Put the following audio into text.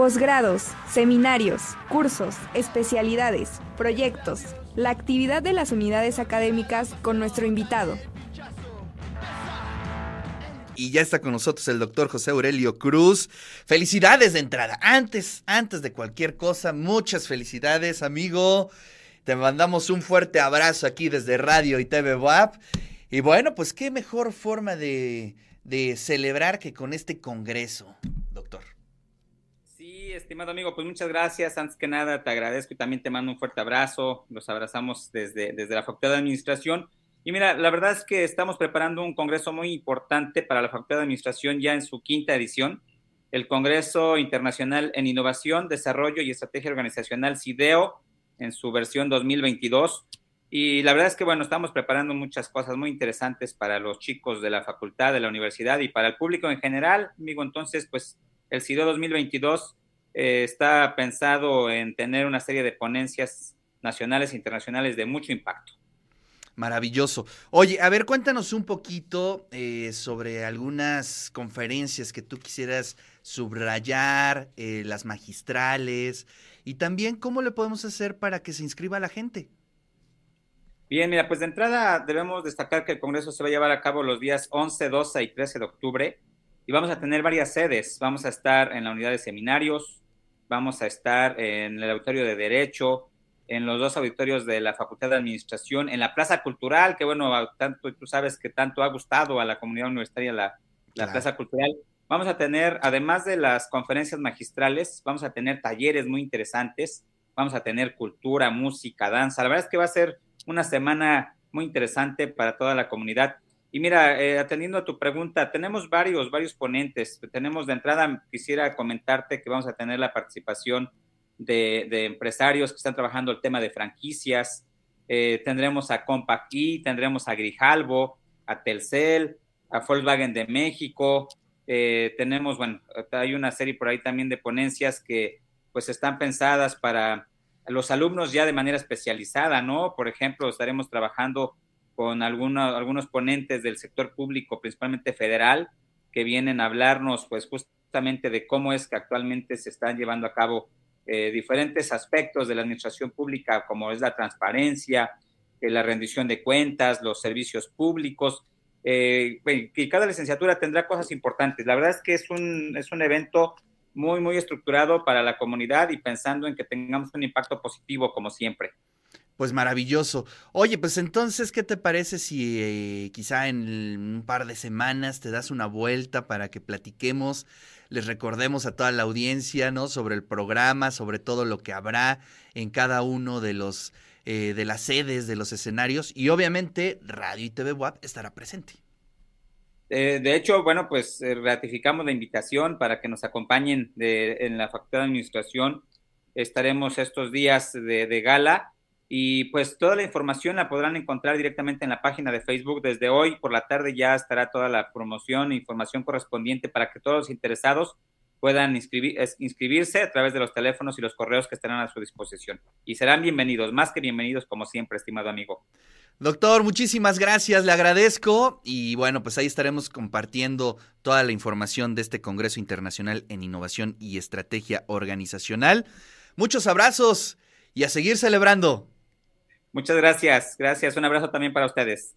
posgrados, seminarios, cursos, especialidades, proyectos, la actividad de las unidades académicas con nuestro invitado. Y ya está con nosotros el doctor José Aurelio Cruz. Felicidades de entrada. Antes, antes de cualquier cosa, muchas felicidades, amigo. Te mandamos un fuerte abrazo aquí desde Radio y TV WAP. Y bueno, pues qué mejor forma de, de celebrar que con este congreso, estimado amigo, pues muchas gracias. Antes que nada, te agradezco y también te mando un fuerte abrazo. Los abrazamos desde, desde la Facultad de Administración. Y mira, la verdad es que estamos preparando un congreso muy importante para la Facultad de Administración ya en su quinta edición, el Congreso Internacional en Innovación, Desarrollo y Estrategia Organizacional CIDEO en su versión 2022. Y la verdad es que, bueno, estamos preparando muchas cosas muy interesantes para los chicos de la facultad, de la universidad y para el público en general, amigo. Entonces, pues el CIDEO 2022 eh, está pensado en tener una serie de ponencias nacionales e internacionales de mucho impacto. Maravilloso. Oye, a ver, cuéntanos un poquito eh, sobre algunas conferencias que tú quisieras subrayar, eh, las magistrales, y también cómo le podemos hacer para que se inscriba la gente. Bien, mira, pues de entrada debemos destacar que el Congreso se va a llevar a cabo los días 11, 12 y 13 de octubre y vamos a tener varias sedes. Vamos a estar en la unidad de seminarios, vamos a estar en el auditorio de Derecho, en los dos auditorios de la Facultad de Administración, en la Plaza Cultural, que bueno, tanto tú sabes que tanto ha gustado a la comunidad universitaria la, la Plaza Cultural. Vamos a tener, además de las conferencias magistrales, vamos a tener talleres muy interesantes, vamos a tener cultura, música, danza. La verdad es que va a ser una semana muy interesante para toda la comunidad. Y mira, eh, atendiendo a tu pregunta, tenemos varios, varios ponentes. Tenemos de entrada, quisiera comentarte que vamos a tener la participación de, empresarios que están trabajando el tema de franquicias. Eh, tendremos a Compact E, tendremos a Grijalvo, a Telcel, a Volkswagen de México. Eh, tenemos, bueno, hay una serie por ahí también de ponencias que pues están pensadas para los alumnos ya de manera especializada, ¿no? Por ejemplo, estaremos trabajando con algunos ponentes del sector público, principalmente federal, que vienen a hablarnos pues justamente de cómo es que actualmente se están llevando a cabo eh, diferentes aspectos de la administración pública, como es la transparencia, eh, la rendición de cuentas, los servicios públicos, eh, y cada licenciatura tendrá cosas importantes. La verdad es que es un, es un evento muy, muy estructurado para la comunidad y pensando en que tengamos un impacto positivo como siempre. Pues maravilloso. Oye, pues entonces, ¿qué te parece si quizá en un par de semanas te das una vuelta para que platiquemos les recordemos a toda la audiencia, ¿no? Sobre el programa, sobre todo lo que habrá en cada uno de los eh, de las sedes, de los escenarios, y obviamente Radio y TV WAP estará presente. Eh, de hecho, bueno, pues eh, ratificamos la invitación para que nos acompañen de, en la Facultad de Administración. Estaremos estos días de gala y pues toda la información la podrán encontrar directamente en la página de Facebook. Desde hoy por la tarde ya estará toda la promoción e información correspondiente para que todos los interesados puedan inscribirse a través de los teléfonos y los correos que estarán a su disposición. Y serán bienvenidos, más que bienvenidos como siempre, estimado amigo. Doctor, muchísimas gracias, le agradezco y bueno, pues ahí estaremos compartiendo toda la información de este Congreso Internacional en Innovación y Estrategia Organizacional. Muchos abrazos y a seguir celebrando. Muchas gracias, gracias. Un abrazo también para ustedes.